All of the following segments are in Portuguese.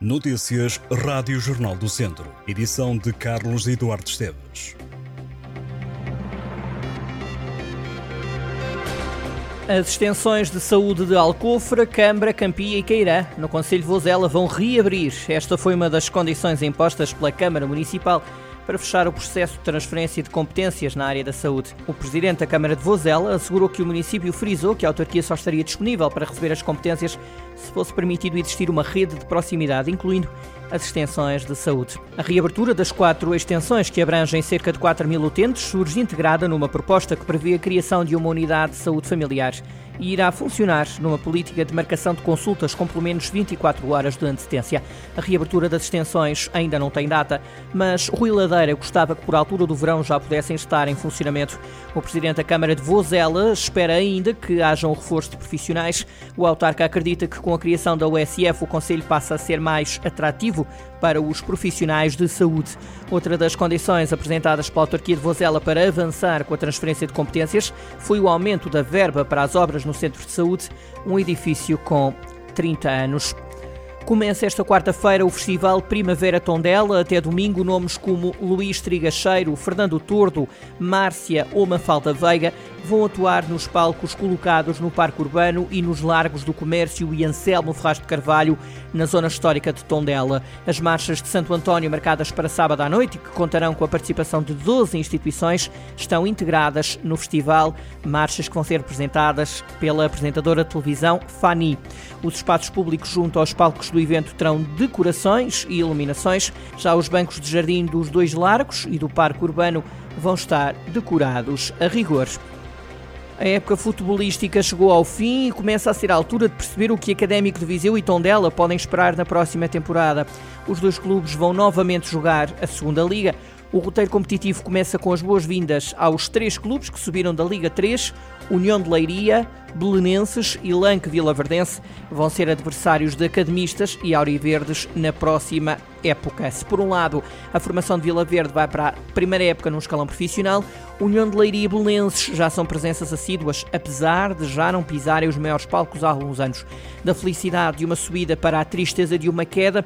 Notícias Rádio Jornal do Centro. Edição de Carlos Eduardo Esteves. As extensões de saúde de Alcofra, Câmara, Campia e Cairã, no Conselho de Vozela, vão reabrir. Esta foi uma das condições impostas pela Câmara Municipal para fechar o processo de transferência de competências na área da saúde. O presidente da Câmara de Vozela assegurou que o município frisou que a autarquia só estaria disponível para receber as competências se fosse permitido existir uma rede de proximidade, incluindo as extensões de saúde. A reabertura das quatro extensões, que abrangem cerca de 4 mil utentes, surge integrada numa proposta que prevê a criação de uma unidade de saúde familiar e irá funcionar numa política de marcação de consultas com pelo menos 24 horas de antecedência. A reabertura das extensões ainda não tem data, mas Rui Ladeira gostava que por altura do verão já pudessem estar em funcionamento. O presidente da Câmara de Vozela espera ainda que haja um reforço de profissionais. O autarca acredita que com a criação da USF o Conselho passa a ser mais atrativo para os profissionais de saúde. Outra das condições apresentadas pela autarquia de Vozela para avançar com a transferência de competências foi o aumento da verba para as obras no centro de saúde, um edifício com 30 anos. Começa esta quarta-feira o Festival Primavera Tondela, até domingo nomes como Luís Trigacheiro, Fernando Tordo, Márcia ou Mafalda Veiga vão atuar nos palcos colocados no Parque Urbano e nos Largos do Comércio e Anselmo Ferraz de Carvalho, na zona histórica de Tondela. As marchas de Santo António, marcadas para sábado à noite, que contarão com a participação de 12 instituições, estão integradas no festival, marchas que vão ser apresentadas pela apresentadora de televisão Fani. Os espaços públicos junto aos palcos do do evento terão decorações e iluminações. Já os bancos de jardim dos dois largos e do parque urbano vão estar decorados a rigor. A época futebolística chegou ao fim e começa a ser a altura de perceber o que Académico de Viseu e Tondela podem esperar na próxima temporada. Os dois clubes vão novamente jogar a Segunda Liga. O roteiro competitivo começa com as boas-vindas aos três clubes que subiram da Liga 3. União de Leiria, Belenenses e Lanque Vilaverdense vão ser adversários de academistas e auriverdes na próxima época. Se por um lado a formação de Vila Verde vai para a primeira época num escalão profissional, União de Leiria e Belenenses já são presenças assíduas, apesar de já não pisarem os maiores palcos há alguns anos. Da felicidade de uma subida para a tristeza de uma queda,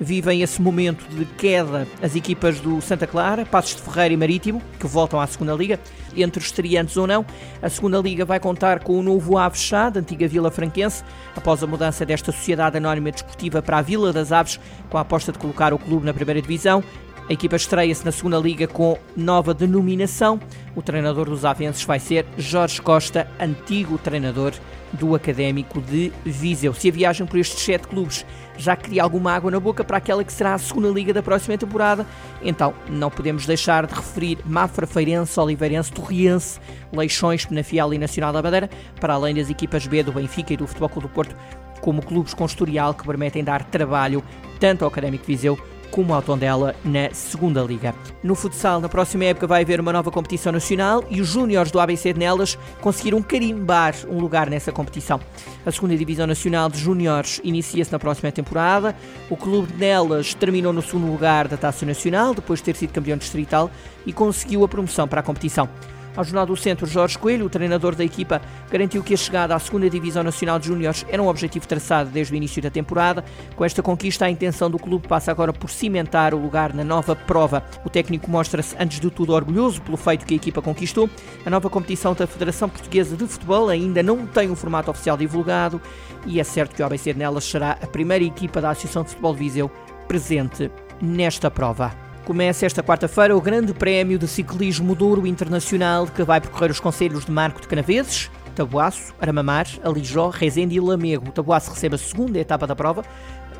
vivem esse momento de queda as equipas do Santa Clara, Passos de Ferreira e Marítimo, que voltam à segunda Liga. Entre os estreantes ou não, a segunda Liga vai contar com o novo Aves Chá, da antiga Vila Franquense, após a mudança desta Sociedade Anónima Desportiva para a Vila das Aves, com a aposta de colocar o clube na primeira divisão. A equipa estreia-se na segunda liga com nova denominação. O treinador dos Avenses vai ser Jorge Costa, antigo treinador do Académico de Viseu. Se a viagem por estes sete clubes já cria alguma água na boca para aquela que será a segunda liga da próxima temporada, então não podemos deixar de referir Mafra Feirense, Oliveirense, Torriense, Leixões, Penafiel e Nacional da Madeira, para além das equipas B do Benfica e do Futebol Clube do Porto, como clubes com historial que permitem dar trabalho tanto ao Académico de Viseu como ao Tondela na segunda Liga. No futsal, na próxima época vai haver uma nova competição nacional e os júniores do ABC de Nelas conseguiram carimbar um lugar nessa competição. A segunda divisão nacional de júniores inicia-se na próxima temporada. O clube de Nelas terminou no segundo lugar da Taça Nacional, depois de ter sido campeão distrital, e conseguiu a promoção para a competição. Ao Jornal do Centro, Jorge Coelho, o treinador da equipa, garantiu que a chegada à segunda Divisão Nacional de Júniores era um objetivo traçado desde o início da temporada. Com esta conquista, a intenção do clube passa agora por cimentar o lugar na nova prova. O técnico mostra-se, antes de tudo, orgulhoso pelo feito que a equipa conquistou. A nova competição da Federação Portuguesa de Futebol ainda não tem um formato oficial divulgado e é certo que o ABC Nelas será a primeira equipa da Associação de Futebol de Viseu presente nesta prova. Começa esta quarta-feira o Grande Prémio de Ciclismo Douro Internacional que vai percorrer os conselhos de Marco de Canaveses, Tabuaço, Aramamar, Alijó, Rezende e Lamego. O Tabuaço recebe a segunda etapa da prova,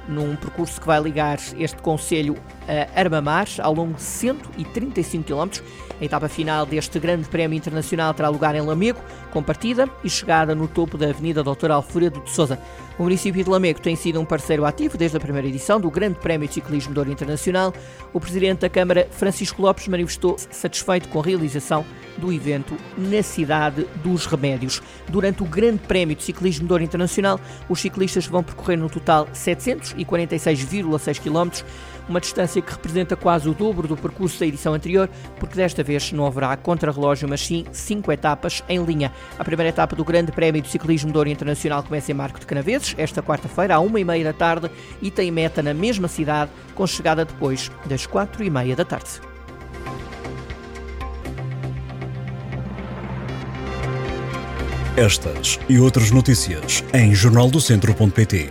num percurso que vai ligar este conselho a Armamar ao longo de 135 km. A etapa final deste grande prémio internacional terá lugar em Lamego, com partida e chegada no topo da Avenida Doutor Alfredo de Souza. O município de Lamego tem sido um parceiro ativo desde a primeira edição do Grande Prémio de Ciclismo de Ouro Internacional. O presidente da Câmara, Francisco Lopes, manifestou-se satisfeito com a realização do evento na cidade dos Remédios. Durante o Grande Prémio de Ciclismo de Ouro Internacional, os ciclistas vão percorrer no total 700 e 46,6 km, uma distância que representa quase o dobro do percurso da edição anterior, porque desta vez não haverá contrarrelógio, mas sim cinco etapas em linha. A primeira etapa do Grande Prémio de Ciclismo de Ouro Internacional começa em Marco de Canaveses, esta quarta-feira, à uma e meia da tarde, e tem meta na mesma cidade, com chegada depois das quatro e meia da tarde. Estas e outras notícias em jornaldocentro.pt.